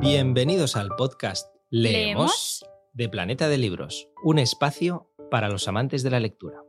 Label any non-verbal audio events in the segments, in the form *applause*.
Bienvenidos al podcast Leemos, ¿Leemos? de Planeta de Libros, un espacio para los amantes de la lectura.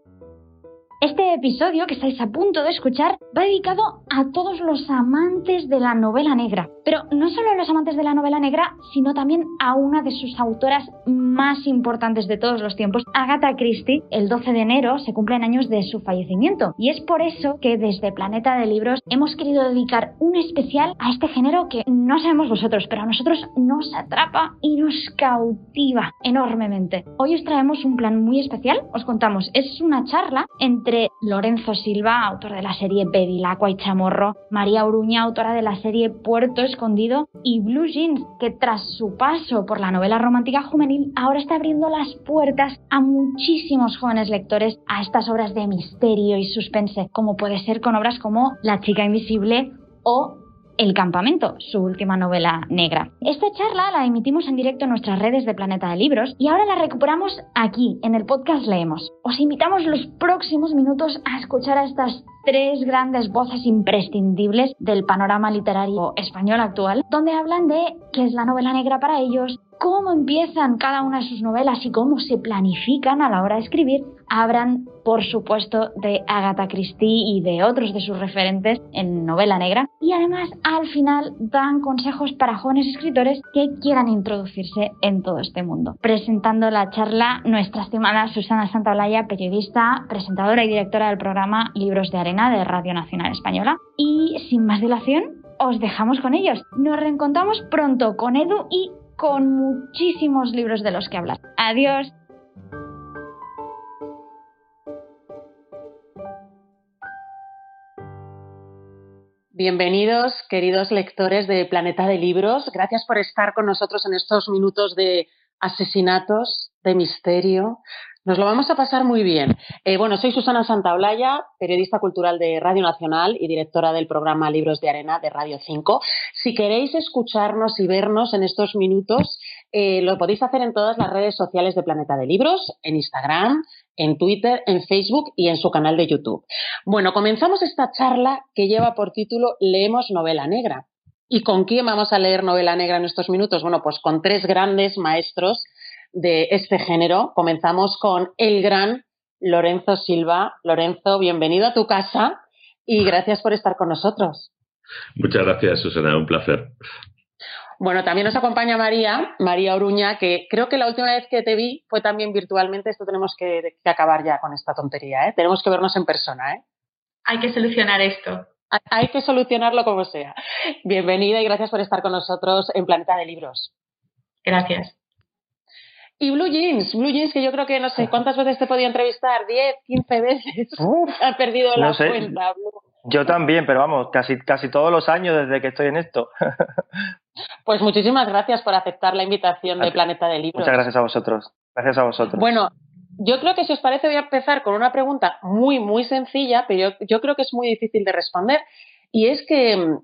Este episodio que estáis a punto de escuchar va dedicado a todos los amantes de la novela negra. Pero no solo a los amantes de la novela negra, sino también a una de sus autoras más importantes de todos los tiempos, Agatha Christie. El 12 de enero se cumplen años de su fallecimiento. Y es por eso que desde Planeta de Libros hemos querido dedicar un especial a este género que no sabemos vosotros, pero a nosotros nos atrapa y nos cautiva enormemente. Hoy os traemos un plan muy especial. Os contamos, es una charla entre Lorenzo Silva, autor de la serie Bevilacqua y Chamorro, María Uruña, autora de la serie Puerto Escondido, y Blue Jeans, que tras su paso por la novela romántica juvenil ahora está abriendo las puertas a muchísimos jóvenes lectores a estas obras de misterio y suspense, como puede ser con obras como La chica invisible o el Campamento, su última novela negra. Esta charla la emitimos en directo en nuestras redes de Planeta de Libros y ahora la recuperamos aquí, en el podcast Leemos. Os invitamos los próximos minutos a escuchar a estas tres grandes voces imprescindibles del panorama literario español actual, donde hablan de qué es la novela negra para ellos, cómo empiezan cada una de sus novelas y cómo se planifican a la hora de escribir, hablan, por supuesto, de Agatha Christie y de otros de sus referentes en novela negra. Y además, al final, dan consejos para jóvenes escritores que quieran introducirse en todo este mundo. Presentando la charla, nuestra estimada Susana Santaolalla, periodista, presentadora y directora del programa Libros de Arena de Radio Nacional Española. Y sin más dilación, os dejamos con ellos. Nos reencontramos pronto con Edu y con muchísimos libros de los que hablar. Adiós. Bienvenidos, queridos lectores de Planeta de Libros. Gracias por estar con nosotros en estos minutos de asesinatos, de misterio. Nos lo vamos a pasar muy bien. Eh, bueno, soy Susana Santaolalla, periodista cultural de Radio Nacional y directora del programa Libros de Arena de Radio 5. Si queréis escucharnos y vernos en estos minutos, eh, lo podéis hacer en todas las redes sociales de Planeta de Libros, en Instagram, en Twitter, en Facebook y en su canal de YouTube. Bueno, comenzamos esta charla que lleva por título Leemos novela negra. ¿Y con quién vamos a leer novela negra en estos minutos? Bueno, pues con tres grandes maestros de este género. Comenzamos con el gran Lorenzo Silva. Lorenzo, bienvenido a tu casa y gracias por estar con nosotros. Muchas gracias, Susana, un placer. Bueno, también nos acompaña María, María Oruña, que creo que la última vez que te vi fue también virtualmente. Esto tenemos que, que acabar ya con esta tontería, ¿eh? Tenemos que vernos en persona, ¿eh? Hay que solucionar esto. Hay que solucionarlo como sea. Bienvenida y gracias por estar con nosotros en Planeta de Libros. Gracias. Y Blue Jeans, Blue Jeans, que yo creo que no sé cuántas veces te podía entrevistar, 10, 15 veces. Uf, *laughs* ha perdido no la sé. cuenta. Blue. Yo también, pero vamos, casi, casi todos los años desde que estoy en esto. *laughs* Pues muchísimas gracias por aceptar la invitación de. Planeta de Libros. Muchas gracias a vosotros. Gracias a vosotros. Bueno, yo creo que si os parece voy a empezar con una pregunta muy, muy sencilla, pero yo, yo creo que es muy difícil de responder. Y es que,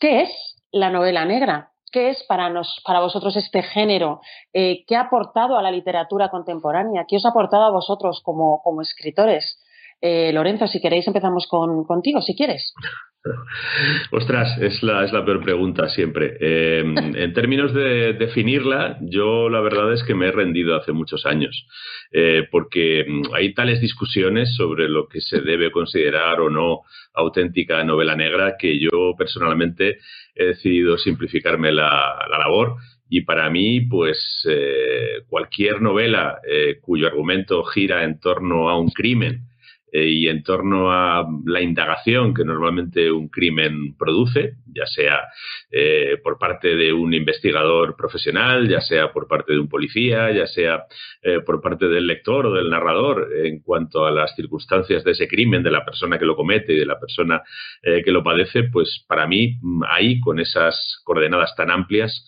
¿qué es la novela negra? ¿Qué es para, nos, para vosotros este género? Eh, ¿Qué ha aportado a la literatura contemporánea? ¿Qué os ha aportado a vosotros como, como escritores? Eh, Lorenzo, si queréis empezamos con, contigo, si quieres. *laughs* Ostras, es la, es la peor pregunta siempre. Eh, en términos de definirla, yo la verdad es que me he rendido hace muchos años, eh, porque mm, hay tales discusiones sobre lo que se debe considerar o no auténtica novela negra que yo personalmente he decidido simplificarme la, la labor y para mí, pues eh, cualquier novela eh, cuyo argumento gira en torno a un crimen eh, y en torno a la indagación que normalmente un crimen produce, ya sea eh, por parte de un investigador profesional, ya sea por parte de un policía, ya sea eh, por parte del lector o del narrador en cuanto a las circunstancias de ese crimen, de la persona que lo comete y de la persona que lo padece, pues para mí mm, ahí, con esas coordenadas tan amplias,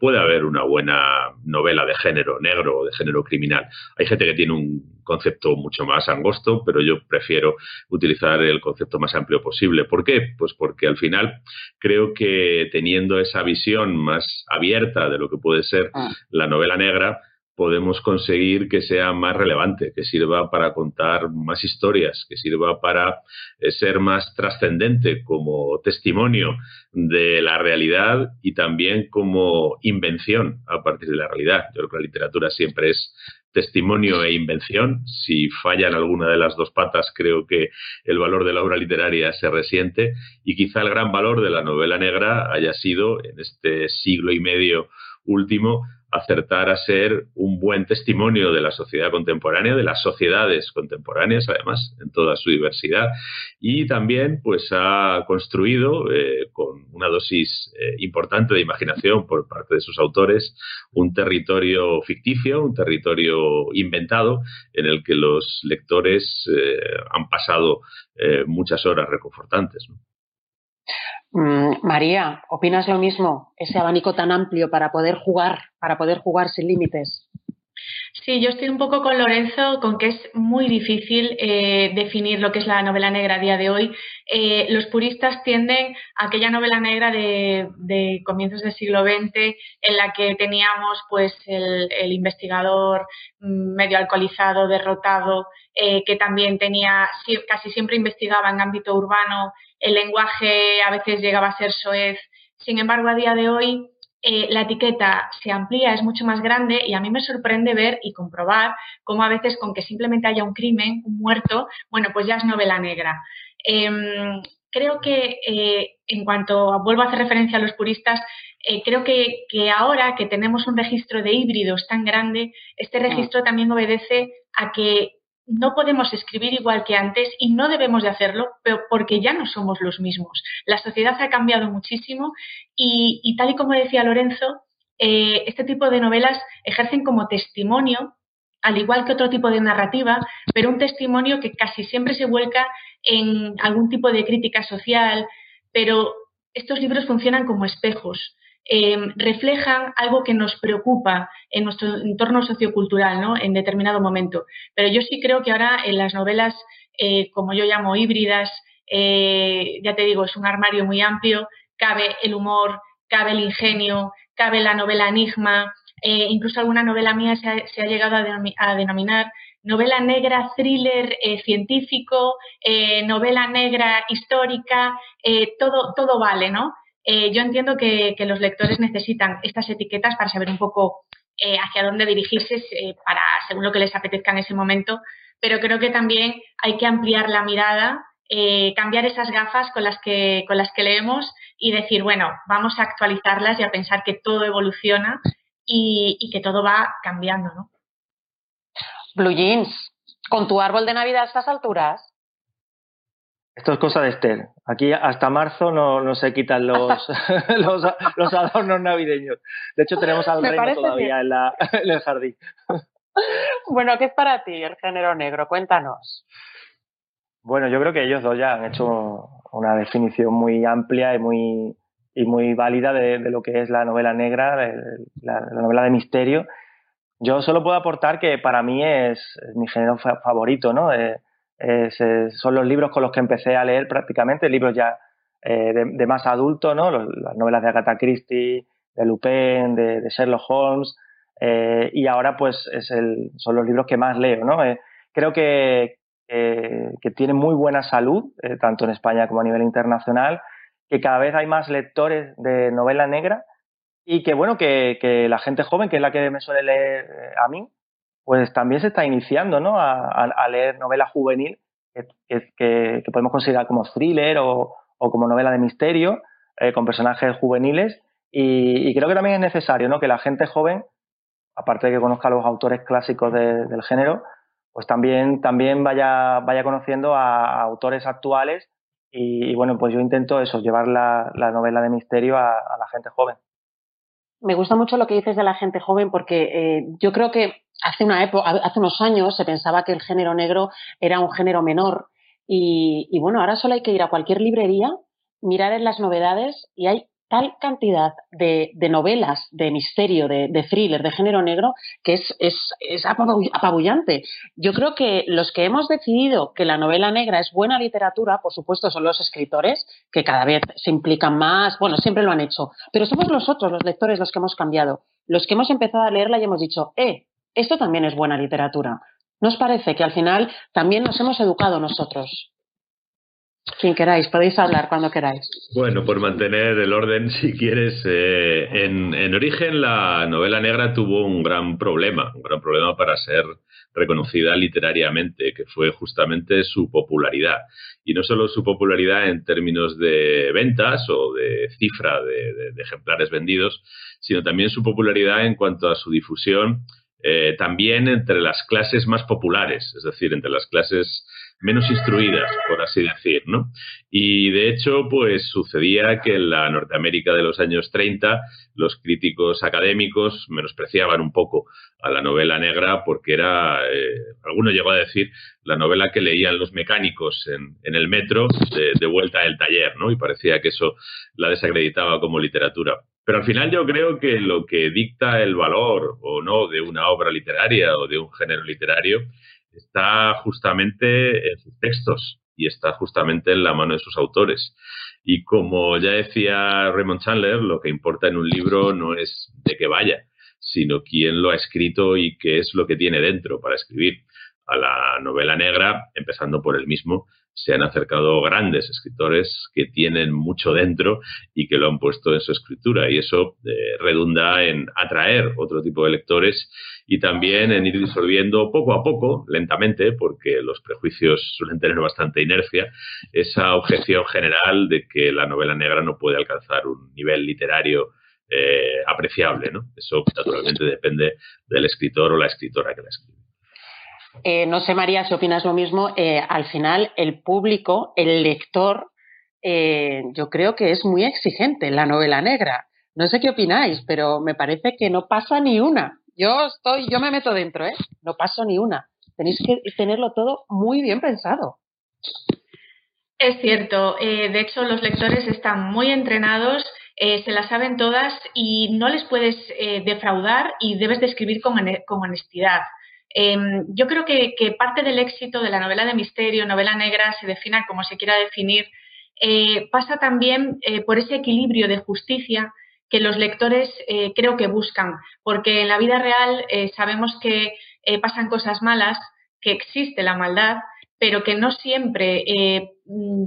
puede haber una buena novela de género negro o de género criminal. Hay gente que tiene un concepto mucho más angosto, pero yo prefiero utilizar el concepto más amplio posible. ¿Por qué? Pues porque al final creo que teniendo esa visión más abierta de lo que puede ser Ah. la novela negra, podemos conseguir que sea más relevante, que sirva para contar más historias, que sirva para eh, ser más trascendente como testimonio de la realidad y también como invención a partir de la realidad. Yo creo que la literatura siempre es testimonio e invención. Si fallan alguna de las dos patas, creo que el valor de la obra literaria se resiente y quizá el gran valor de la novela negra haya sido en este siglo y medio último acertar a ser un buen testimonio de la sociedad contemporánea, de las sociedades contemporáneas, además, en toda su diversidad, y también pues ha construido eh, con una dosis eh, importante de imaginación por parte de sus autores un territorio ficticio, un territorio inventado en el que los lectores eh, han pasado muchas horas reconfortantes. Mm, María, ¿opinas lo mismo? Ese abanico tan amplio para poder jugar, para poder jugar sin límites. Sí, yo estoy un poco con Lorenzo, con que es muy difícil eh, definir lo que es la novela negra a día de hoy. Eh, los puristas tienden a aquella novela negra de, comienzos del siglo XX en la que teníamos pues el, investigador mm, medio alcoholizado, derrotado, eh, que también tenía, casi siempre investigaba en ámbito urbano, el lenguaje a veces llegaba a ser soez. Sin embargo, a día de hoy eh, la etiqueta se amplía, es mucho más grande y a mí me sorprende ver y comprobar cómo a veces con que simplemente haya un crimen, un muerto, bueno, pues ya es novela negra. Em, creo que eh, en cuanto vuelvo a hacer referencia a los puristas, eh, creo que, que, ahora que tenemos un registro de híbridos tan grande, este registro también obedece a que no podemos escribir igual que antes y no debemos de hacerlo pero porque ya no somos los mismos. La sociedad ha cambiado muchísimo y, tal y como decía Lorenzo, eh, este tipo de novelas ejercen como testimonio, al igual que otro tipo de narrativa, pero un testimonio que casi siempre se vuelca en algún tipo de crítica social, pero estos libros funcionan como espejos. Em, reflejan algo que nos preocupa en nuestro entorno sociocultural ¿no? en determinado momento. Pero yo sí creo que ahora en las novelas, eh, como yo llamo híbridas, eh, ya te digo, es un armario muy amplio, cabe el humor, cabe el ingenio, cabe la novela enigma, eh, incluso alguna novela mía se ha, llegado a, denominar novela negra, thriller científico, novela negra histórica, todo, todo vale, ¿no? Eh, yo entiendo que, los lectores necesitan estas etiquetas para saber un poco eh, hacia dónde dirigirse eh, para según lo que les apetezca en ese momento, pero creo que también hay que ampliar la mirada, cambiar esas gafas con las que con las que leemos y decir bueno vamos a actualizarlas y a pensar que todo evoluciona y, y que todo va cambiando, ¿no? Blue Jeans, con tu árbol de Navidad a estas alturas. Esto es cosa de Esther. Aquí hasta marzo no, no se quitan los, *laughs* *laughs* los, adornos navideños. De hecho, tenemos al reino todavía en, la, *laughs* en, el jardín. Bueno, ¿qué es para ti el género negro? Cuéntanos. Bueno, yo creo que ellos dos ya han hecho una definición muy amplia y muy, y muy válida de, lo que es la novela negra, la, novela de misterio. Yo solo puedo aportar que para mí es, mi género favorito, ¿no? Son los libros con los que empecé a leer prácticamente, libros ya eh, de, más adulto, ¿no? las novelas de Agatha Christie, de Lupin, de, Sherlock Holmes, eh, y ahora pues es el, son los libros que más leo. ¿no? Eh, creo que, que muy buena salud, tanto en España como a nivel internacional, que cada vez hay más lectores de novela negra y que bueno, que, que la gente joven, que es la que me suele leer a mí, pues también se está iniciando ¿no? a, leer novela juvenil que, podemos considerar como thriller o, como novela de misterio eh, con personajes juveniles y, creo que también es necesario ¿no? que la gente joven, aparte de que conozca a los autores clásicos del género, pues también, también vaya, vaya conociendo a, autores actuales y, bueno, pues yo intento eso, llevar la, novela de misterio a, la gente joven. Me gusta mucho lo que dices de la gente joven porque eh, yo creo que hace, una época, hace unos años se pensaba que el género negro era un género menor y, bueno, ahora solo hay que ir a cualquier librería, mirar en las novedades y hay tal cantidad de, novelas de misterio, de, thriller, de género negro, que es, es, es, apabullante. Yo creo que los que hemos decidido que la novela negra es buena literatura, por supuesto, son los escritores, que cada vez se implican más, bueno, siempre lo han hecho, pero somos nosotros, los lectores, los que hemos cambiado, los que hemos empezado a leerla y hemos dicho, eh, esto también es buena literatura. ¿Nos parece que al final también nos hemos educado nosotros? Quien queráis, podéis hablar cuando queráis. Bueno, por mantener el orden, *laughs* si quieres, eh, en, en, origen la novela negra tuvo un gran problema, un gran problema para ser reconocida literariamente, que fue justamente su popularidad. Y no solo su popularidad en términos de ventas o de cifra de ejemplares vendidos, sino también su popularidad en cuanto a su difusión eh, también entre las clases más populares, es decir, entre las clases menos instruidas, por así decir, ¿no? Y de hecho, pues sucedía que en la Norteamérica de los años 30 los críticos académicos menospreciaban un poco a la novela negra porque era, eh, alguno llegó a decir, la novela que leían los mecánicos en, en el metro de, de, vuelta del taller, ¿no? Y parecía que eso la desacreditaba como literatura. Pero al final yo creo que lo que dicta el valor o no de una obra literaria o de un género literario está justamente en sus textos y está justamente en la mano de sus autores. Y como ya decía Raymond Chandler, lo que importa en un libro no es de qué vaya, sino quién lo ha escrito y qué es lo que tiene dentro para escribir. A la novela negra, empezando por el mismo, se han acercado grandes escritores que tienen mucho dentro y que lo han puesto en su escritura. Y eso eh, redunda en atraer otro tipo de lectores y también en ir disolviendo poco a poco, lentamente, porque los prejuicios suelen tener bastante inercia, esa objeción general de que la novela negra no puede alcanzar un nivel literario eh, apreciable. ¿no? Eso naturalmente depende del escritor o la escritora que la escribe. Eh, no sé, María, si opinas lo mismo. Eh, al final, el público, el lector, eh, yo creo que es muy exigente en la novela negra. No sé qué opináis, pero me parece que no pasa ni una. Yo estoy, yo me meto dentro, ¿eh? No paso ni una. Tenéis que tenerlo todo muy bien pensado. Es cierto. de hecho, los lectores están muy entrenados, se las saben todas y no les puedes defraudar y debes de escribir con, con honestidad. Em, yo creo que, parte del éxito de la novela de misterio, novela negra, se defina como se quiera definir, eh, pasa también eh, por ese equilibrio de justicia que los lectores eh, creo que buscan, porque en la vida real sabemos que pasan cosas malas, que existe la maldad, pero que no siempre mm,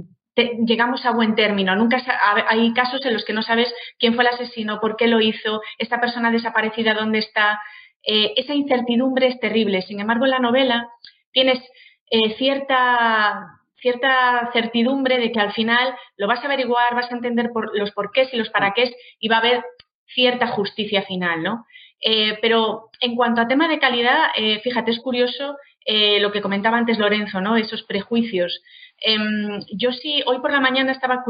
llegamos a buen término. Nunca hay casos en los que no sabes quién fue el asesino, por qué lo hizo, esta persona desaparecida dónde está. Eh, esa incertidumbre es terrible. Sin embargo, en la novela tienes eh, cierta, cierta certidumbre de que al final lo vas a averiguar, vas a entender por, los porqués y los para qué y va a haber cierta justicia final, ¿no? Eh, pero en cuanto a tema de calidad, fíjate, es curioso lo que comentaba antes Lorenzo, ¿no? Esos prejuicios. Em, yo sí, hoy por la mañana estaba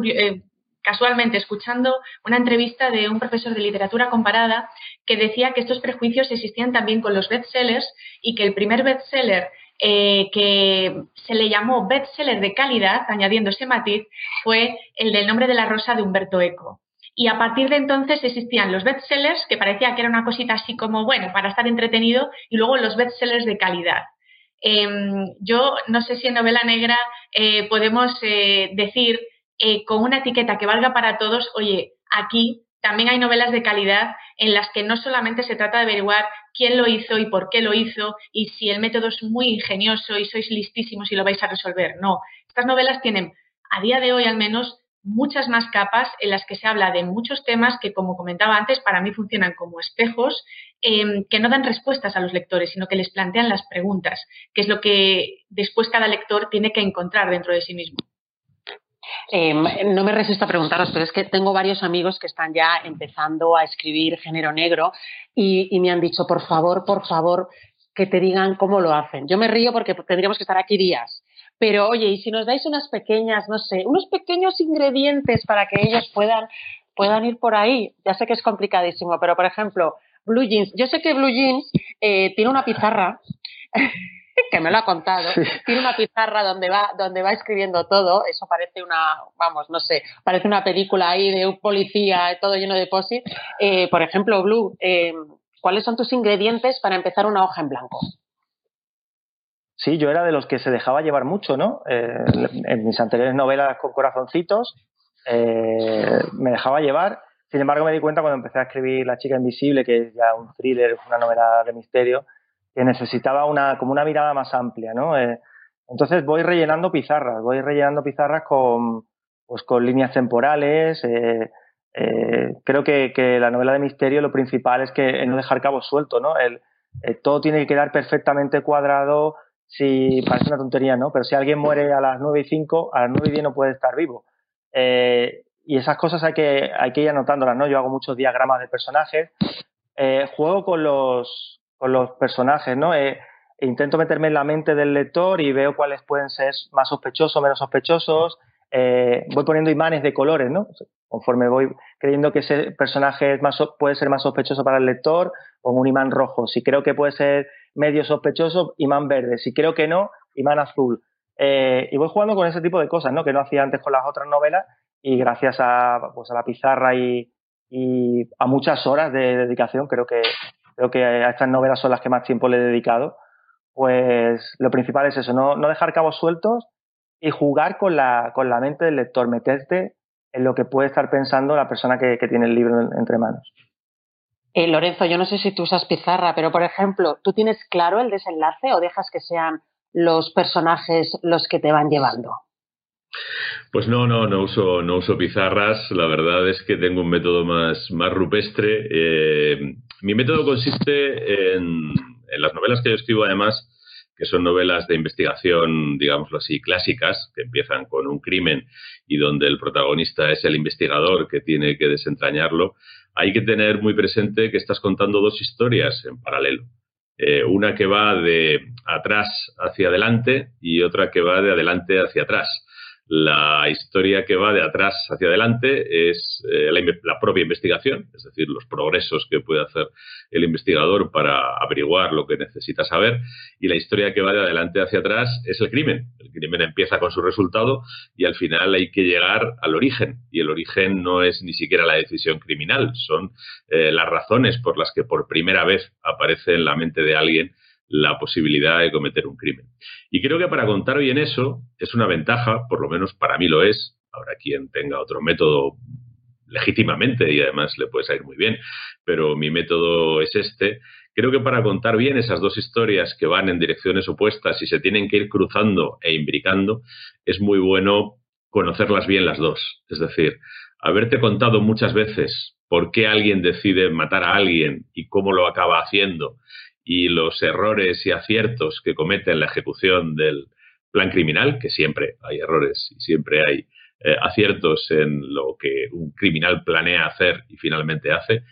casualmente escuchando una entrevista de un profesor de literatura comparada que decía que estos prejuicios existían también con los bestsellers y que el primer bestseller eh, que se le llamó bestseller de calidad, añadiendo ese matiz, fue el del nombre de la rosa de Humberto Eco. Y a partir de entonces existían los bestsellers, que parecía que era una cosita así como, bueno, para estar entretenido, y luego los bestsellers de calidad. Em, yo no sé si en novela negra eh, podemos eh, decir eh, con una etiqueta que valga para todos, oye, aquí también hay novelas de calidad en las que no solamente se trata de averiguar quién lo hizo y por qué lo hizo y si el método es muy ingenioso y sois listísimos y lo vais a resolver. No, estas novelas tienen, a día de hoy al menos, muchas más capas en las que se habla de muchos temas que, como comentaba antes, para mí funcionan como espejos em, que no dan respuestas a los lectores, sino que les plantean las preguntas, que es lo que después cada lector tiene que encontrar dentro de sí mismo. Em, no me resisto a preguntaros, pero es que tengo varios amigos que están ya empezando a escribir género negro y, me han dicho, por favor, por favor, que te digan cómo lo hacen. Yo me río porque tendríamos que estar aquí días. Pero oye, y si nos dais unas pequeñas, no sé, unos pequeños ingredientes para que ellos puedan, puedan ir por ahí. Ya sé que es complicadísimo, pero por ejemplo, Blue Jeans. Yo sé que Blue Jeans eh, tiene una pizarra *laughs* que me lo ha contado, tiene una pizarra donde va, donde va escribiendo todo, eso parece una, vamos, no sé, parece una película ahí de un policía, todo lleno de posit. Eh, por ejemplo, Blue, eh, ¿cuáles son tus ingredientes para empezar una hoja en blanco? Sí, yo era de los que se dejaba llevar mucho, ¿no? Eh, en mis anteriores novelas con corazoncitos me dejaba llevar. Sin embargo, me di cuenta cuando empecé a escribir La chica invisible, que es ya un thriller, una novela de misterio, que necesitaba una, como una mirada más amplia, ¿no? Eh, entonces voy rellenando pizarras, voy rellenando pizarras con, pues con líneas temporales. Eh, eh, creo que, que, la novela de misterio lo principal es que no dejar cabos sueltos, ¿no? Todo tiene que quedar perfectamente cuadrado. Si parece una tontería, ¿no? Pero si alguien muere a las 9 y 5, a las 9 y 10 no puede estar vivo. y esas cosas hay que, hay que ir anotándolas, ¿no? Yo hago muchos diagramas de personajes. juego con los, con los personajes, ¿no? Eh, intento meterme en la mente del lector y veo cuáles pueden ser más sospechosos, menos sospechosos. Eh, voy poniendo imanes de colores, ¿no? Conforme voy creyendo que ese personaje es más, puede ser más sospechoso para el lector, con un imán rojo. Si creo que puede ser medio sospechoso, imán verde. Si creo que no, imán azul. Eh, y voy jugando con ese tipo de cosas, ¿no? Que no hacía antes con las otras novelas y gracias a, pues a la pizarra y, y a muchas horas de dedicación creo que, creo que a estas novelas son las que más tiempo le he dedicado, pues lo principal es eso, no, dejar cabos sueltos y jugar con la, con la mente del lector, meterte en lo que puede estar pensando la persona que, tiene el libro entre manos. Eh, Lorenzo, yo no sé si tú usas pizarra, pero por ejemplo, ¿tú tienes claro el desenlace o dejas que sean los personajes los que te van llevando? Pues no, no, no uso, no uso pizarras. La verdad es que tengo un método más, más rupestre. Eh, mi método consiste en, las novelas que yo escribo, además, que son novelas de investigación, digámoslo así, clásicas, que empiezan con un crimen y donde el protagonista es el investigador que tiene que desentrañarlo, hay que tener muy presente que estás contando dos historias en paralelo. Eh, una que va de atrás hacia adelante y otra que va de adelante hacia atrás. La historia que va de atrás hacia adelante es eh, la, propia investigación, es decir, los progresos que puede hacer el investigador para averiguar lo que necesita saber. Y la historia que va de adelante hacia atrás es el crimen. El crimen empieza con su resultado y al final hay que llegar al origen. Y el origen no es ni siquiera la decisión criminal, son eh, las razones por las que por primera vez aparece en la mente de alguien la posibilidad de cometer un crimen. Y creo que para contar bien eso es una ventaja, por lo menos para mí lo es. Habrá quien tenga otro método legítimamente y además le puede salir muy bien, pero mi método es este. Creo que para contar bien esas dos historias que van en direcciones opuestas y se tienen que ir cruzando e imbricando, es muy bueno conocerlas bien las dos. Es decir, haberte contado muchas veces por qué alguien decide matar a alguien y cómo lo acaba haciendo y los errores y aciertos que comete en la ejecución del plan criminal, que siempre hay errores y siempre hay eh, aciertos en lo que un criminal planea hacer y finalmente hace.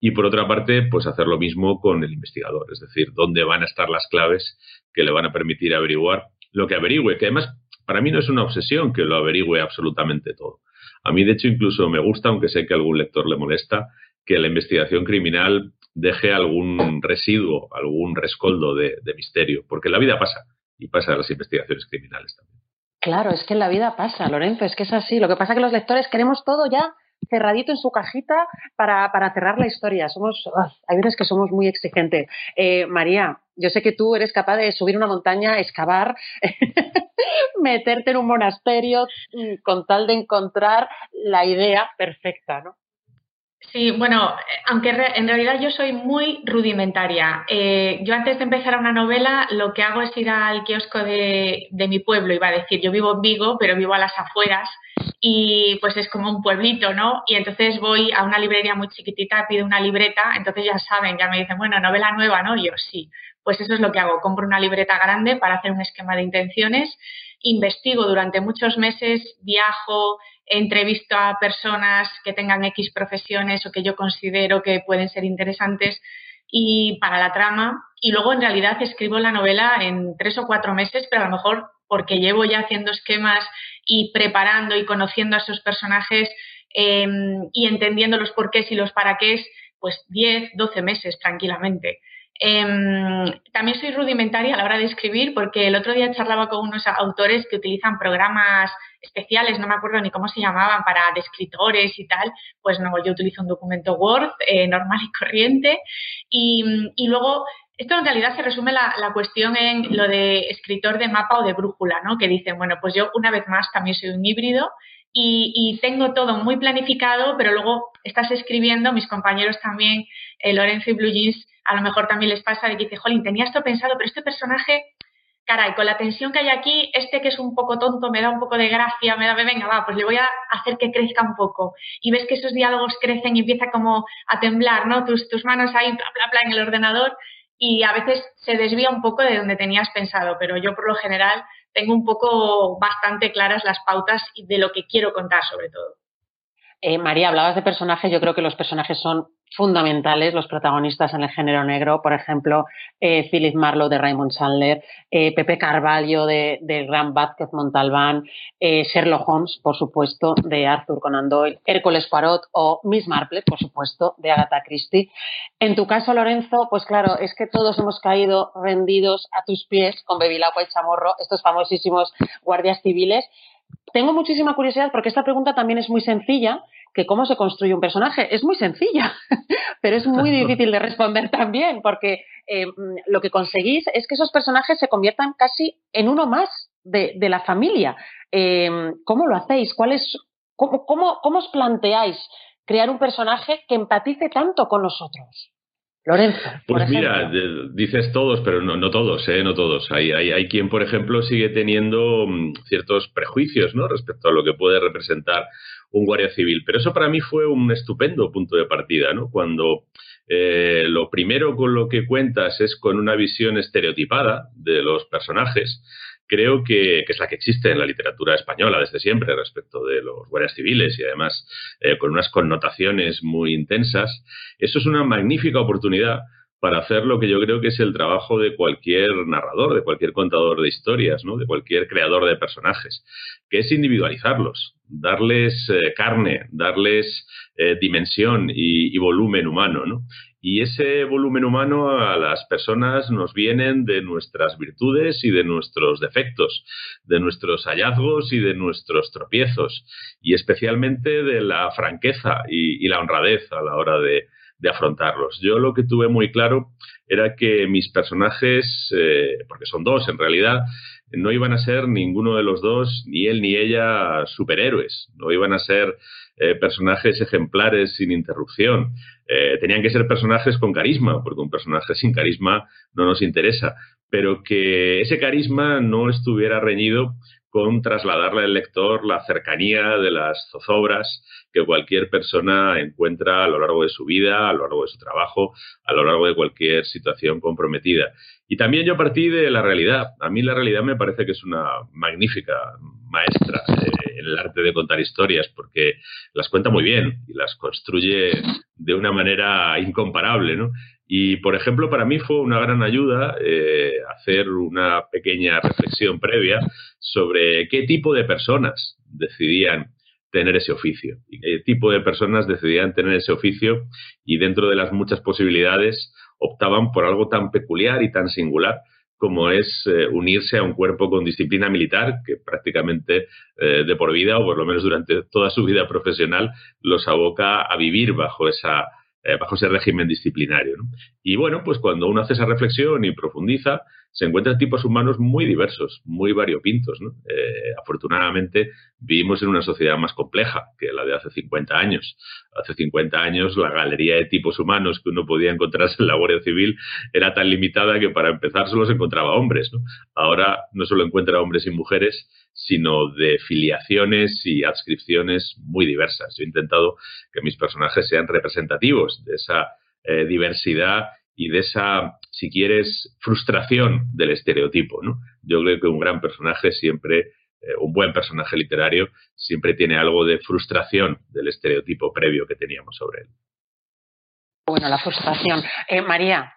Y por otra parte, pues hacer lo mismo con el investigador, es decir, dónde van a estar las claves que le van a permitir averiguar lo que averigüe, que además para mí no es una obsesión que lo averigüe absolutamente todo. A mí, de hecho, incluso me gusta, aunque sé que a algún lector le molesta, que la investigación criminal deje algún residuo, algún rescoldo de, misterio, porque la vida pasa y pasa en las investigaciones criminales también. Claro, es que la vida pasa, Lorenzo, es que es así. Lo que pasa es que los lectores queremos todo ya cerradito en su cajita para, para cerrar la historia. Somos, ah, hay veces que somos muy exigentes. Eh, María, yo sé que tú eres capaz de subir una montaña, excavar, *laughs* meterte en un monasterio con tal de encontrar la idea perfecta, ¿no? Sí, bueno, aunque en realidad yo soy muy rudimentaria. Eh, yo antes de empezar una novela lo que hago es ir al kiosco de, mi pueblo, iba a decir, yo vivo en Vigo, pero vivo a las afueras y pues es como un pueblito, ¿no? Y entonces voy a una librería muy chiquitita, pido una libreta, entonces ya saben, ya me dicen, bueno, novela nueva, ¿no? Yo sí, pues eso es lo que hago, compro una libreta grande para hacer un esquema de intenciones, investigo durante muchos meses, viajo, entrevisto a personas que tengan X profesiones o que yo considero que pueden ser interesantes y para la trama y luego en realidad escribo la novela en tres o cuatro meses, pero a lo mejor porque llevo ya haciendo esquemas y preparando y conociendo a esos personajes em, y entendiendo los porqués y los para qué, pues 10, 12 meses tranquilamente. Em, también soy rudimentaria a la hora de escribir porque el otro día charlaba con unos autores que utilizan programas especiales, no me acuerdo ni cómo se llamaban, para escritores y tal. Pues no, yo utilizo un documento Word eh, normal y corriente. Y, y, luego, esto en realidad se resume la, la, cuestión en lo de escritor de mapa o de brújula, ¿no? Que dicen, bueno, pues yo una vez más también soy un híbrido y, tengo todo muy planificado, pero luego estás escribiendo, mis compañeros también, eh, Lorenzo y Blue Jeans, a lo mejor también les pasa de que dice, jolín, tenía esto pensado, pero este personaje, caray, con la tensión que hay aquí, este que es un poco tonto, me da un poco de gracia, me da, venga, va, pues le voy a hacer que crezca un poco. Y ves que esos diálogos crecen y empieza como a temblar, ¿no? Tus, tus manos ahí, bla, bla, bla, en el ordenador y a veces se desvía un poco de donde tenías pensado, pero yo por lo general tengo un poco bastante claras las pautas de lo que quiero contar sobre todo. Eh, María, hablabas de personajes, yo creo que los personajes son fundamentales, los protagonistas en el género negro, por ejemplo, eh, Philip Marlowe de Raymond Chandler, eh, Pepe Carvalho de, Gran Vázquez Montalbán, Sherlock Holmes, por supuesto, de Arthur Conan Doyle, Hércules Poirot o Miss Marple, por supuesto, de Agatha Christie. En tu caso, Lorenzo, pues claro, es que todos hemos caído rendidos a tus pies con Bevilacqua y Chamorro, estos famosísimos guardias civiles, tengo muchísima curiosidad porque esta pregunta también es muy sencilla, que cómo se construye un personaje. Es muy sencilla, *laughs* pero es muy difícil de responder también, porque eh, lo que conseguís es que esos personajes se conviertan casi en uno más de, la familia. Eh, ¿Cómo lo hacéis? ¿Cuál es, cómo, cómo os planteáis crear un personaje que empatice tanto con nosotros? Lorenzo. Pues mira, dices todos, pero no, no todos, ¿eh? no todos. Hay, hay, hay, quien, por ejemplo, sigue teniendo mm, ciertos prejuicios ¿no? respecto a lo que puede representar un guardia civil. Pero eso para mí fue un estupendo punto de partida, ¿no? Cuando eh, lo primero con lo que cuentas es con una visión estereotipada de los personajes creo que, es la que existe en la literatura española desde siempre respecto de los guardias civiles y además eh, con unas connotaciones muy intensas. Eso es una magnífica oportunidad para hacer lo que yo creo que es el trabajo de cualquier narrador, de cualquier contador de historias, de cualquier creador de personajes, que es individualizarlos, darles eh, carne, darles eh, dimensión y, y, volumen humano. ¿no? Y ese volumen humano a las personas nos vienen de nuestras virtudes y de nuestros defectos, de nuestros hallazgos y de nuestros tropiezos, y especialmente de la franqueza y, la honradez a la hora de, afrontarlos. Yo lo que tuve muy claro era que mis personajes, eh, porque son dos en realidad, no iban a ser ninguno de los dos, ni él ni ella, superhéroes, no iban a ser eh, personajes ejemplares sin interrupción. Eh, tenían que ser personajes con carisma, porque un personaje sin carisma no nos interesa, pero que ese carisma no estuviera reñido con trasladarle al lector la cercanía de las zozobras que cualquier persona encuentra a lo largo de su vida, a lo largo de su trabajo, a lo largo de cualquier situación comprometida. Y también yo partí de la realidad. A mí la realidad me parece que es una magnífica maestra eh, en el arte de contar historias porque las cuenta muy bien y las construye de una manera incomparable, ¿no? Y, por ejemplo, para mí fue una gran ayuda eh, hacer una pequeña reflexión previa sobre qué tipo de personas decidían tener ese oficio qué tipo de personas decidían tener ese oficio y dentro de las muchas posibilidades optaban por algo tan peculiar y tan singular como es eh, unirse a un cuerpo con disciplina militar que prácticamente eh, de por vida o por lo menos durante toda su vida profesional los aboca a vivir bajo esa eh, bajo ese régimen disciplinario. Y bueno, pues cuando uno hace esa reflexión y profundiza, se encuentran tipos humanos muy diversos, muy variopintos. Eh, afortunadamente vivimos en una sociedad más compleja que la de hace 50 años. Hace 50 años la galería de tipos humanos que uno podía encontrarse en la Guardia Civil era tan limitada que para empezar solo se encontraba hombres. Ahora no solo encuentra hombres y mujeres, sino de filiaciones y adscripciones muy diversas. Yo he intentado que mis personajes sean representativos de esa eh, diversidad y de esa, si quieres, frustración del estereotipo. ¿no? Yo creo que un gran personaje siempre, eh, un buen personaje literario, siempre tiene algo de frustración del estereotipo previo que teníamos sobre él. Bueno, la frustración. Eh, María,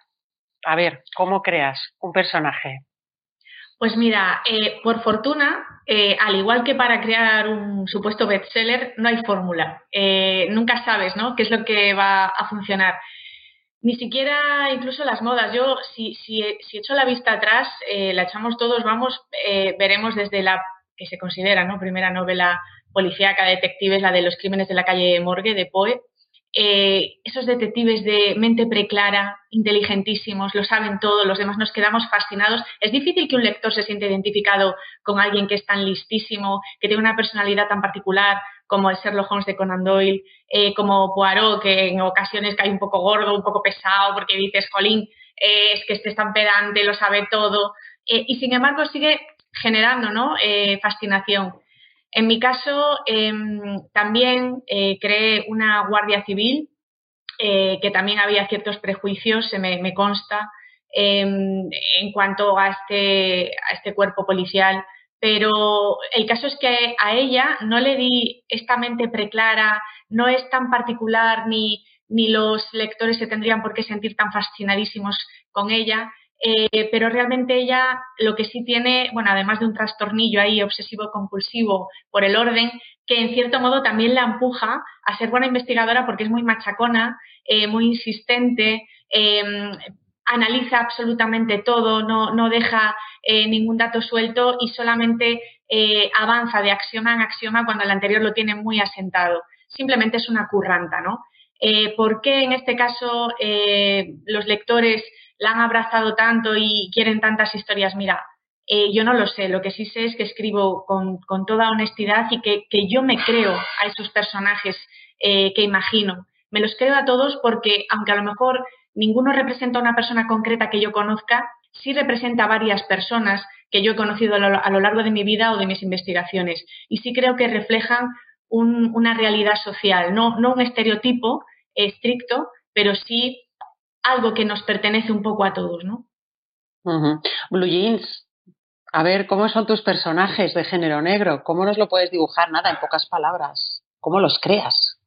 a ver, ¿cómo creas un personaje? Pues mira, eh, por fortuna, eh, al igual que para crear un supuesto bestseller, no hay fórmula. Eh, nunca sabes, ¿no? ¿Qué es lo que va a funcionar? Ni siquiera incluso las modas. Yo, si, si, si echo la vista atrás, la echamos todos, vamos, veremos desde la que se considera, ¿no? Primera novela policíaca, detectives, la de los crímenes de la calle Morgue, de Poe, eh, esos detectives de mente preclara, inteligentísimos, lo saben todo, los demás nos quedamos fascinados. Es difícil que un lector se sienta identificado con alguien que es tan listísimo, que tiene una personalidad tan particular como el Sherlock Holmes de Conan Doyle, eh, como Poirot, que en ocasiones cae un poco gordo, un poco pesado, porque dices, jolín, eh, es que este es tan pedante, lo sabe todo, y sin embargo sigue generando ¿no? fascinación. En mi caso, em, también eh, creé una guardia civil, eh, que también había ciertos prejuicios, se me, consta, em, en cuanto a este, a este cuerpo policial. Pero el caso es que a ella no le di esta mente preclara, no es tan particular ni, ni los lectores se tendrían por qué sentir tan fascinadísimos con ella. Eh, pero realmente ella lo que sí tiene, bueno, además de un trastornillo ahí obsesivo-compulsivo por el orden, que en cierto modo también la empuja a ser buena investigadora porque es muy machacona, eh, muy insistente, em, analiza absolutamente todo, no, no deja eh, ningún dato suelto y solamente avanza de axioma en axioma cuando el anterior lo tiene muy asentado. Simplemente es una curranta, ¿no? ¿Por qué en este caso los lectores la han abrazado tanto y quieren tantas historias. Mira, eh, yo no lo sé, lo que sí sé es que escribo con, toda honestidad y que, yo me creo a esos personajes eh, que imagino. Me los creo a todos porque, aunque a lo mejor ninguno representa a una persona concreta que yo conozca, sí representa a varias personas que yo he conocido a lo, largo de mi vida o de mis investigaciones. Y sí creo que reflejan una realidad social, no, un estereotipo estricto, pero sí algo que nos pertenece un poco a todos, ¿no? Blue Jeans, a ver, ¿cómo son tus personajes de género negro? ¿Cómo nos lo puedes dibujar? Nada, en pocas palabras. ¿Cómo los creas?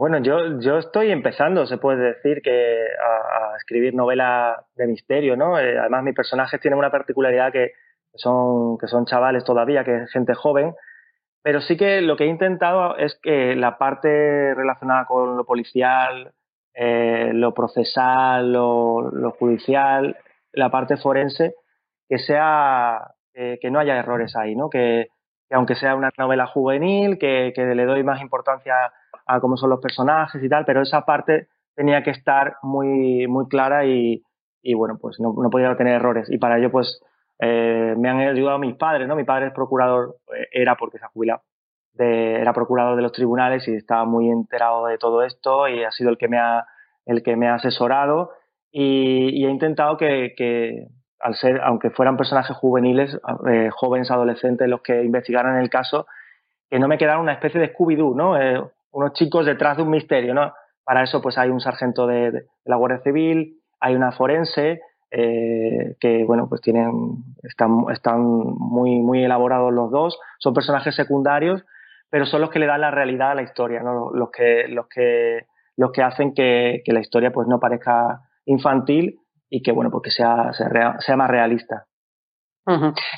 Bueno, yo, yo estoy empezando, se puede decir, que a, escribir novela de misterio, ¿no? Eh, además, mis personajes tienen una particularidad que son, que son chavales todavía, que es gente joven, pero sí que lo que he intentado es que la parte relacionada con lo policial, eh, lo procesal, lo, judicial, la parte forense, que sea eh, que no haya errores ahí, ¿no? Que, aunque sea una novela juvenil, que, le doy más importancia a cómo son los personajes y tal, pero esa parte tenía que estar muy, muy clara y, bueno, pues no, no, podía tener errores. Y para ello, pues eh, me han ayudado mis padres, ¿no? Mi padre es procurador, era porque se ha jubilado, era procurador de los tribunales y estaba muy enterado de todo esto y ha sido el que me ha, el que me ha asesorado y, he intentado que, al ser, aunque fueran personajes juveniles, eh, jóvenes adolescentes los que investigaran el caso, que no me quedara una especie de Scooby-Doo, ¿no? Eh, unos chicos detrás de un misterio, ¿no? Para eso pues hay un sargento de, la Guardia Civil, hay una forense, eh, que bueno pues tienen están, están muy muy elaborados los dos son personajes secundarios pero son los que le dan la realidad a la historia, ¿no? los, que, los, que, los que hacen que, la historia pues, no parezca infantil y que bueno, porque sea, sea, más realista.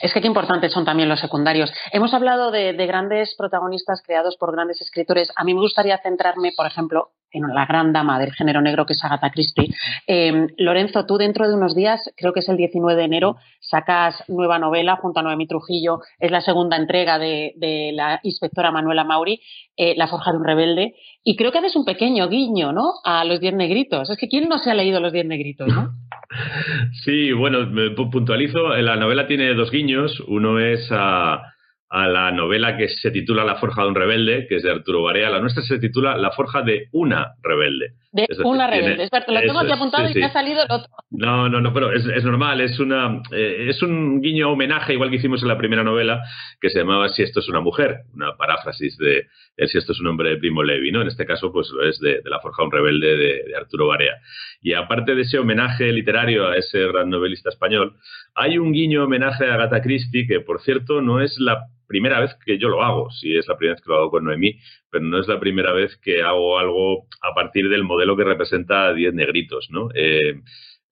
Es que qué importantes son también los secundarios. Hemos hablado de, grandes protagonistas creados por grandes escritores. A mí me gustaría centrarme, por ejemplo, la gran dama del género negro que es Agatha Christie. Em, Lorenzo, tú dentro de unos días, creo que es el 19 de enero, sacas nueva novela junto a Noemí Trujillo. Es la segunda entrega de, la inspectora Manuela Mauri, eh, La forja de un rebelde. Y creo que haces un pequeño guiño, ¿no? A los diez negritos. Es que ¿quién no se ha leído los diez negritos, no? *laughs* Sí, bueno, puntualizo. La novela tiene dos guiños. Uno es a a la novela que se titula La forja de un rebelde, que es de Arturo Barea. La nuestra se titula La forja de una rebelde. De una rebelde, es lo tengo aquí apuntado y me ha salido el otro. No, no, no, pero es, es normal, es, una, eh, es un guiño homenaje, igual que hicimos en la primera novela, que se llamaba Si esto es una mujer, una paráfrasis de, Si esto es un hombre de Primo Levi, ¿no? En este caso, pues es de, La forja de un rebelde de, de Arturo Barea. Y aparte de ese homenaje literario a ese gran novelista español, hay un guiño homenaje a Agatha Christie, que por cierto no es la primera vez que yo lo hago, si es la primera vez que lo hago con Noemí, pero no es la primera vez que hago algo a partir del modelo que representa a 10 negritos, ¿no? Eh,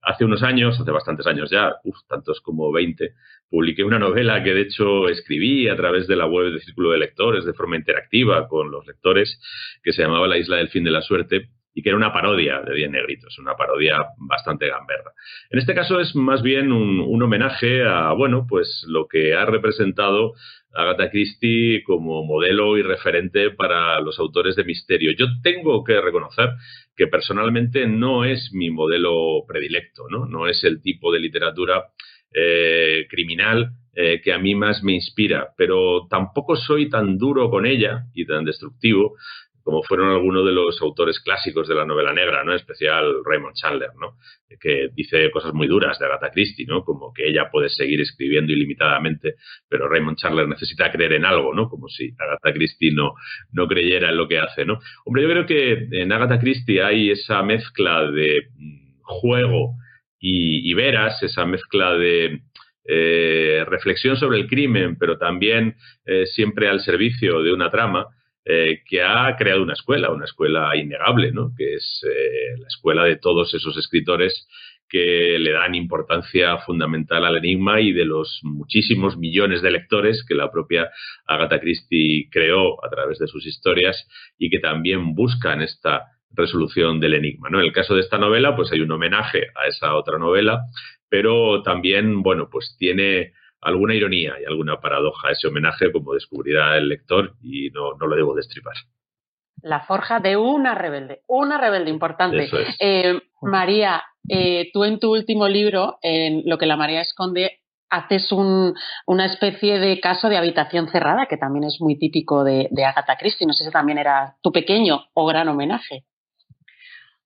hace unos años, hace bastantes años ya, uf, tantos como 20, publiqué una novela que de hecho escribí a través de la web de Círculo de Lectores de forma interactiva con los lectores, que se llamaba La Isla del Fin de la Suerte, y que era una parodia de Diez Negritos, una parodia bastante gamberra. En este caso es más bien un, homenaje a, bueno, pues lo que ha representado Agatha Christie como modelo y referente para los autores de misterio. Yo tengo que reconocer que personalmente no es mi modelo predilecto, ¿no? No es el tipo de literatura eh, criminal eh, que a mí más me inspira, pero tampoco soy tan duro con ella y tan destructivo como fueron algunos de los autores clásicos de la novela negra, ¿no? En especial Raymond Chandler, ¿no? Que dice cosas muy duras de Agatha Christie, ¿no? Como que ella puede seguir escribiendo ilimitadamente, pero Raymond Chandler necesita creer en algo, ¿no? Como si Agatha Christie no, no creyera en lo que hace, ¿no? Hombre, yo creo que en Agatha Christie hay esa mezcla de mm, juego y, veras, esa mezcla de eh, reflexión sobre el crimen, pero también eh, siempre al servicio de una trama, eh, que ha creado una escuela, una escuela innegable, ¿no? que es eh, la escuela de todos esos escritores que le dan importancia fundamental al enigma y de los muchísimos millones de lectores que la propia Agatha Christie creó a través de sus historias y que también buscan esta resolución del enigma. ¿no? En el caso de esta novela, pues hay un homenaje a esa otra novela, pero también, bueno, pues tiene alguna ironía y alguna paradoja a ese homenaje, como descubrirá el lector, y no, no lo debo destripar. La forja de una rebelde, una rebelde importante. Eh, María, eh, tú en tu último libro, en Lo que la María esconde, haces un, una especie de caso de habitación cerrada, que también es muy típico de, de Agatha Christie. No sé si también era tu pequeño o gran homenaje.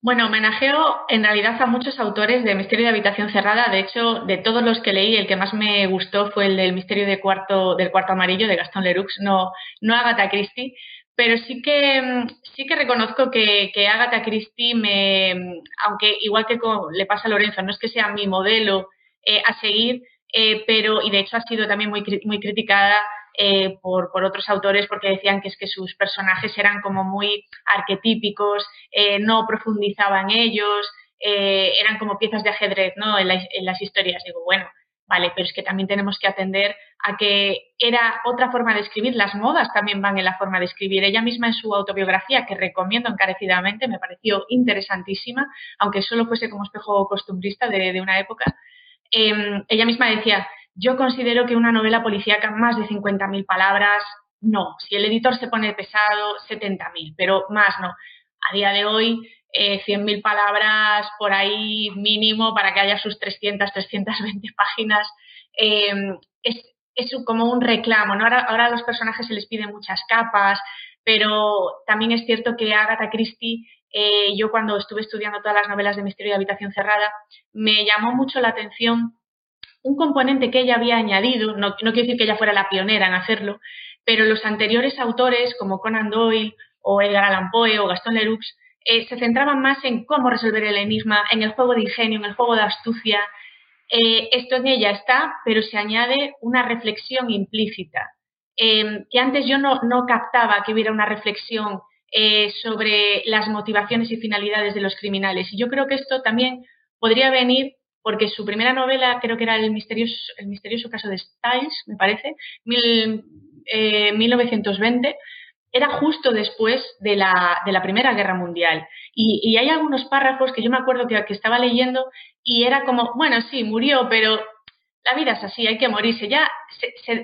Bueno, homenajeo en realidad a muchos autores de Misterio de Habitación Cerrada. De hecho, de todos los que leí, el que más me gustó fue el del Misterio del Cuarto Amarillo de Gastón Leroux, no, no Agatha Christie. Pero sí que, sí que reconozco que, que Agatha Christie me, aunque igual que le pasa a Lorenzo, no es que sea mi modelo eh, a seguir, eh, pero, y de hecho ha sido también muy, muy criticada eh, por, otros autores porque decían que es que sus personajes eran como muy arquetípicos, eh, no profundizaban ellos, eh, eran como piezas de ajedrez ¿no? en, las historias. Digo, bueno, vale, pero es que también tenemos que atender a que era otra forma de escribir, las modas también van en la forma de escribir. Ella misma en su autobiografía, que recomiendo encarecidamente, me pareció interesantísima, aunque solo fuese como espejo costumbrista de, de una época, em, ella misma decía, yo considero que una novela policíaca más de 50.000 palabras, no. Si el editor se pone pesado, 70.000, pero más no. A día de hoy, eh, 100.000 palabras por ahí mínimo para que haya sus 300, 320 *laughs* páginas. Em, es, como un reclamo. Ahora, ahora a los personajes se les piden muchas capas, pero también es cierto que Agatha Christie eh, yo cuando estuve estudiando todas las novelas de misterio de habitación cerrada, me llamó mucho la atención un componente que ella había añadido, no, quiero decir que ella fuera la pionera en hacerlo, pero los anteriores autores como Conan Doyle o Edgar Allan Poe o Gaston Leroux eh, se centraban más en cómo resolver el enigma, en el juego de ingenio, en el juego de astucia. Eh, esto en ella está, pero se añade una reflexión implícita, em, que antes yo no, no, captaba que hubiera una reflexión eh, sobre las motivaciones y finalidades de los criminales. Y yo creo que esto también podría venir porque su primera novela creo que era El misterioso, caso de Styles, me parece, mil, 1920, eh, era justo después de la, Primera Guerra Mundial. Y, hay algunos párrafos que yo me acuerdo que, que, estaba leyendo y era como, bueno, sí, murió, pero la vida es así, hay que morirse. Ya,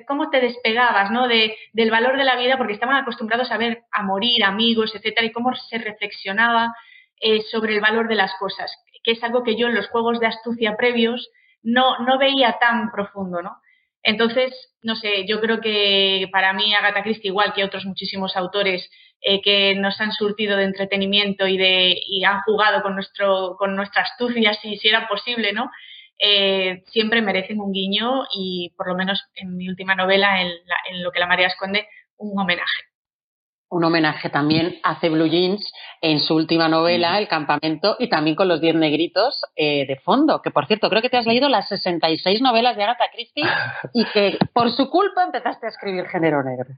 ¿cómo te despegabas ¿no? de, del valor de la vida? Porque estaban acostumbrados a ver a morir amigos, etcétera, y cómo se reflexionaba eh, sobre el valor de las cosas que es algo que yo en los juegos de astucia previos no, no veía tan profundo, ¿no? Entonces, no sé, yo creo que para mí Agatha Christie, igual que otros muchísimos autores eh, que nos han surtido de entretenimiento y, de, y han jugado con, nuestro, con nuestra astucia, si, si era posible, ¿no? Eh, siempre merecen un guiño y, por lo menos en mi última novela, en, en Lo que la María esconde, un homenaje un homenaje también hace Blue Jeans en su última novela, El Campamento, y también con los Diez Negritos eh, de fondo. Que por cierto, creo que te has leído las 66 novelas de Agatha Christie *laughs* y que por su culpa empezaste a escribir género negro.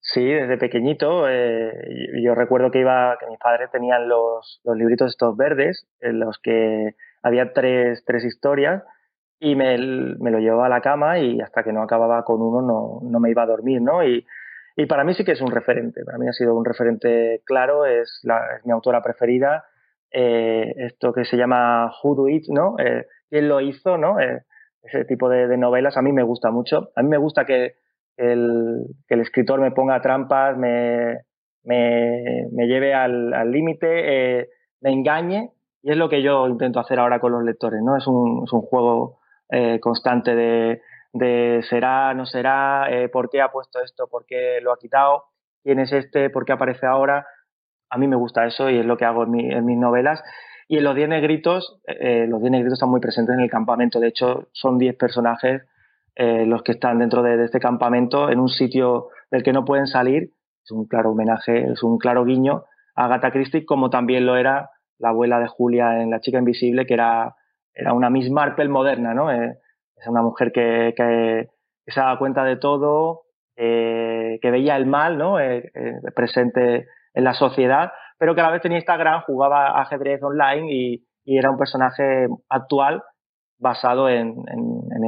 Sí, desde pequeñito. Eh, yo recuerdo que iba, que mis padres tenían los, los libritos estos verdes, en los que había tres, tres historias, y me, me, lo llevaba a la cama y hasta que no acababa con uno no, no me iba a dormir, ¿no? Y, Y para mí sí que es un referente, para mí ha sido un referente claro, es, mi autora preferida. Eh, esto que se llama Who Do ¿no? Eh, ¿Quién lo hizo, no? Eh, ese tipo de, novelas a mí me gusta mucho. A mí me gusta que el, escritor me ponga trampas, me, lleve al límite, me engañe, y es lo que yo intento hacer ahora con los lectores, ¿no? Es un, es un juego constante de, de será, no será, eh, por qué ha puesto esto, por qué lo ha quitado, quién es este, por qué aparece ahora. A mí me gusta eso y es lo que hago en, mis novelas. Y en los 10 negritos, eh, los 10 negritos están muy presentes en el campamento. De hecho, son 10 personajes eh, los que están dentro de, este campamento en un sitio del que no pueden salir. Es un claro homenaje, es un claro guiño a Agatha Christie, como también lo era la abuela de Julia en La chica invisible, que era, era una Miss Marple moderna, ¿no? Es una mujer que, que, se daba cuenta de todo, eh, que veía el mal ¿no? Eh, eh, presente en la sociedad, pero que a la vez tenía Instagram, jugaba ajedrez online y, era un personaje actual basado en,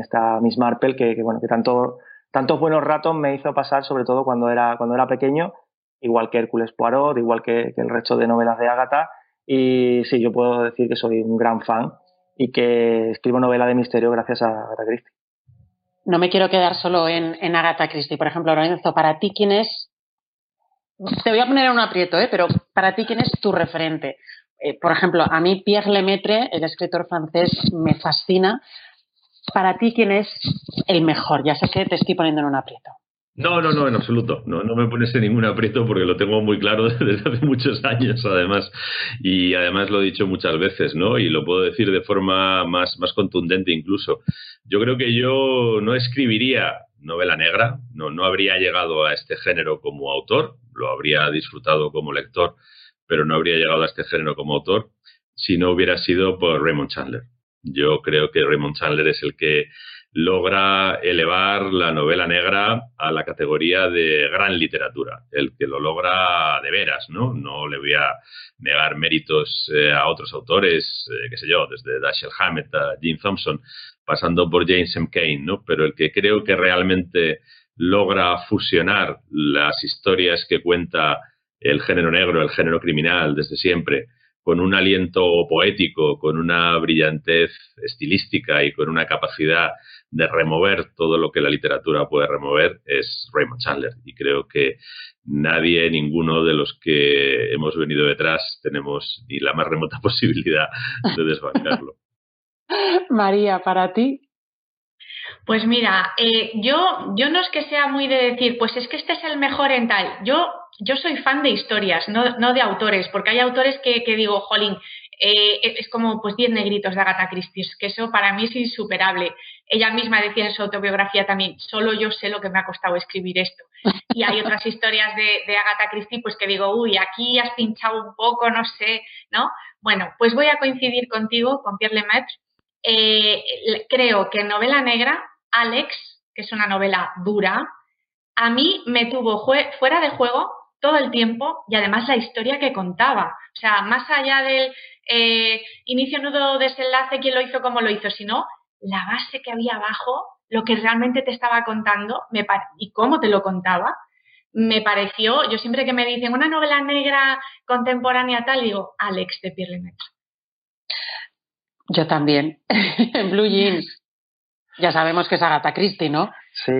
esta Miss Marple que, bueno, que tanto, tantos buenos ratos me hizo pasar, sobre todo cuando era, cuando era pequeño, igual que Hércules Poirot, igual que, que el resto de novelas de Agatha. Y sí, yo puedo decir que soy un gran fan y que escribo novela de misterio gracias a Agatha Christie. No me quiero quedar solo en, Agatha Christie. Por ejemplo, Lorenzo, para ti, ¿quién es? Te voy a poner en un aprieto, ¿eh? pero para ti, ¿quién es tu referente? Eh, por ejemplo, a mí Pierre Lemaitre, el escritor francés, me fascina. Para ti, ¿quién es el mejor? Ya sé que te estoy poniendo en un aprieto. No, no, no, en absoluto. No, no me pones en ningún aprieto porque lo tengo muy claro *laughs* desde hace muchos años, además. Y además lo he dicho muchas veces, ¿no? Y lo puedo decir de forma más, más contundente incluso. Yo creo que yo no escribiría novela negra, no, no habría llegado a este género como autor, lo habría disfrutado como lector, pero no habría llegado a este género como autor si no hubiera sido por Raymond Chandler. Yo creo que Raymond Chandler es el que logra elevar la novela negra a la categoría de gran literatura, el que lo logra de veras, ¿no? No le voy a negar méritos eh, a otros autores, eh, qué sé yo, desde Dashiell Hammett a Jim Thompson, pasando por James M. Cain, ¿no? Pero el que creo que realmente logra fusionar las historias que cuenta el género negro, el género criminal desde siempre, con un aliento poético, con una brillantez estilística y con una capacidad de remover todo lo que la literatura puede remover es Raymond Chandler. Y creo que nadie, ninguno de los que hemos venido detrás, tenemos ni la más remota *laughs* posibilidad de desbancarlo. *laughs* María, para ti. Pues mira, eh, yo, yo no es que sea muy de decir, pues es que este es el mejor en tal. Yo, yo soy fan de historias, no, no de autores, porque hay autores que, que digo, jolín, eh, es como pues 10 negritos de Agatha Christie, que eso para mí es insuperable. Ella misma decía en su autobiografía también, solo yo sé lo que me ha costado escribir esto. *laughs* Y hay otras historias de, de Agatha Christie pues que digo, uy, aquí has pinchado un poco, no sé, ¿no? Bueno, pues voy a coincidir contigo, con Pierre Lemaitre. Eh, creo que novela negra, Alex, que es una novela dura, a mí me tuvo fuera de juego todo el tiempo y además la historia que contaba. O sea, más allá del eh, inicio, nudo, desenlace, quién lo hizo, cómo lo hizo, sino la base que había abajo, lo que realmente te estaba contando me y cómo te lo contaba, me pareció, yo siempre que me dicen una novela negra contemporánea tal, digo, Alex de Pierre Lemaitre. Yo también, *laughs* Blue Jeans. Ya sabemos que es Agatha Christie, ¿no? Sí,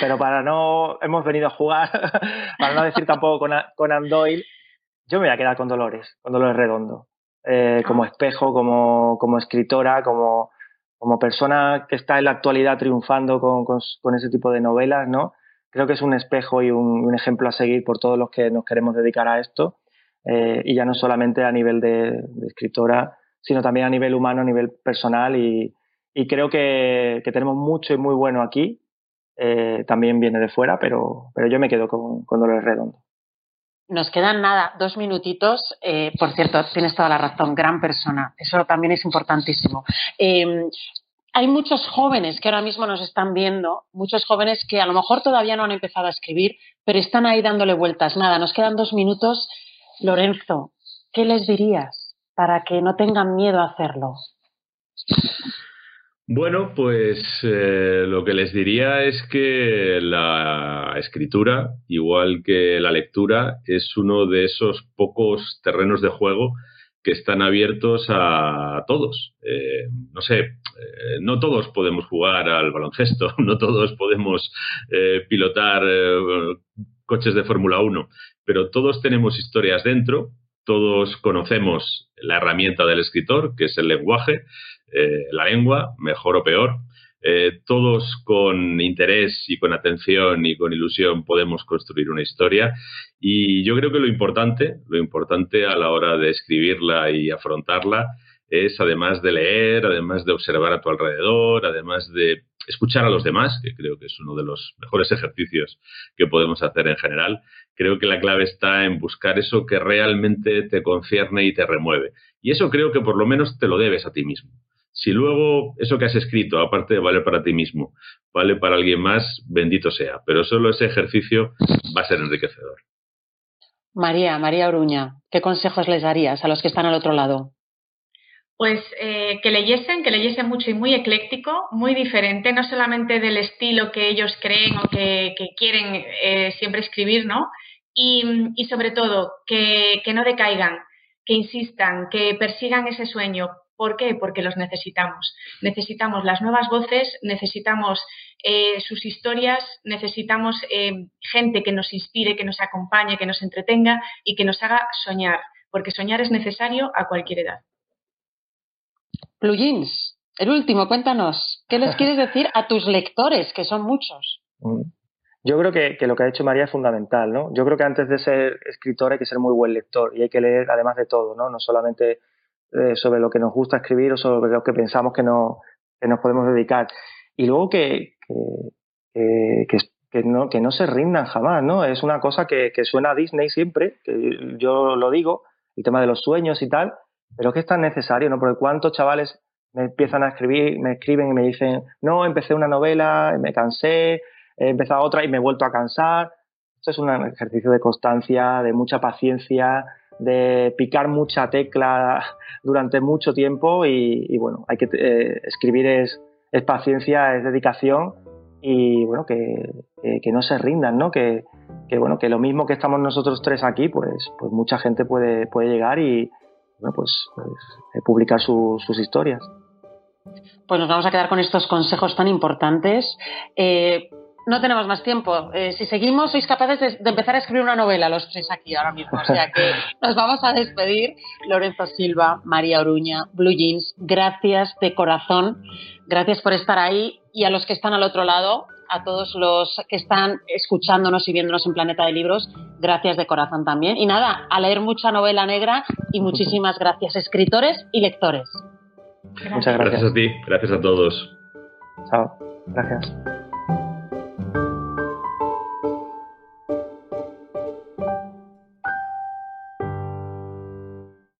pero para no, hemos venido a jugar, *laughs* para no decir tampoco con, con Doyle, yo me voy a quedar con Dolores, con Dolores Redondo. Eh, como ah. espejo, como, como escritora, como, como persona que está en la actualidad triunfando con, con, ese tipo de novelas, ¿no? Creo que es un espejo y un, ejemplo a seguir por todos los que nos queremos dedicar a esto. Eh, y ya no solamente a nivel de, escritora, sino también a nivel humano, a nivel personal. Y, y creo que, tenemos mucho y muy bueno aquí. Eh, también viene de fuera, pero, pero yo me quedo con, con Dolores Redondo. Nos quedan nada, dos minutitos. Eh, por cierto, tienes toda la razón, gran persona. Eso también es importantísimo. Em, hay muchos jóvenes que ahora mismo nos están viendo, muchos jóvenes que a lo mejor todavía no han empezado a escribir, pero están ahí dándole vueltas. Nada, nos quedan dos minutos. Lorenzo, ¿qué les dirías para que no tengan miedo a hacerlo? Bueno, pues eh, lo que les diría es que la escritura, igual que la lectura, es uno de esos pocos terrenos de juego que están abiertos a todos. Eh, no sé, eh, no todos podemos jugar al baloncesto, *laughs* no todos podemos pilotar coches de Fórmula 1, pero todos tenemos historias dentro, todos conocemos la herramienta del escritor, que es el lenguaje, eh, la lengua, mejor o peor. Eh, todos con interés y con atención y con ilusión podemos construir una historia y yo creo que lo importante, lo importante a la hora de escribirla y afrontarla es además de leer, además de observar a tu alrededor, además de escuchar a los demás, que creo que es uno de los mejores *laughs* ejercicios que podemos hacer en general, creo que la clave está en buscar eso que realmente te concierne y te remueve. Y eso creo que por lo menos te lo debes a ti mismo. Si luego eso que has escrito, aparte de valer para ti mismo, vale para alguien más, bendito sea. Pero solo ese ejercicio va a ser enriquecedor. María, María Oruña, ¿qué consejos les darías a los que están al otro lado? Pues eh, que leyesen, que leyesen mucho y muy ecléctico, muy diferente, no solamente del estilo que ellos creen o que, quieren eh, siempre escribir, ¿no? Y, y sobre todo, que, que no decaigan, que insistan, que persigan ese sueño, ¿Por qué? Porque los necesitamos. Necesitamos las nuevas voces, necesitamos eh, sus historias, necesitamos eh, gente que nos inspire, que nos acompañe, que nos entretenga y que nos haga soñar, porque soñar es necesario a cualquier edad. Plugins, el último, cuéntanos, ¿qué les *laughs* quieres decir a tus lectores, que son muchos? Mm. Yo creo que, que, lo que ha dicho María es fundamental, ¿no? Yo creo que antes de ser escritor hay que ser muy buen lector y hay que leer además de todo, ¿no? No solamente eh, sobre lo que nos gusta escribir o sobre lo que pensamos que, no, que nos podemos dedicar. Y luego que, que, que, no, que no se rindan jamás, ¿no? Es una cosa que, suena a Disney siempre, que yo lo digo, el tema de los sueños y tal, pero que es tan necesario, ¿no? Porque cuántos chavales me empiezan a escribir, me escriben y me dicen, no, empecé una novela, me cansé, he empezado otra y me he vuelto a cansar. Esto es un ejercicio de constancia, de mucha paciencia, de picar mucha tecla *laughs* durante mucho tiempo y, bueno, hay que eh, escribir es, es, paciencia, es dedicación y bueno, que, que, no se rindan, ¿no? Que, que, bueno, que lo mismo que estamos nosotros tres aquí, pues, pues mucha gente puede, puede llegar y bueno, pues, pues eh, publicar sus historias. Pues nos vamos a quedar con estos consejos tan importantes. Eh, no tenemos más tiempo. Eh, si seguimos, sois capaces de, empezar a escribir una novela, los tres aquí ahora mismo. O sea que *laughs* nos vamos a despedir. Lorenzo Silva, María Oruña, Blue Jeans, gracias de corazón. Gracias por estar ahí. Y a los que están al otro lado, a todos los que están escuchándonos y viéndonos en Planeta de Libros, gracias de corazón también. Y nada, a leer mucha novela negra y muchísimas gracias, escritores y lectores. Muchas gracias. Gracias a ti, gracias a todos. Chao, gracias.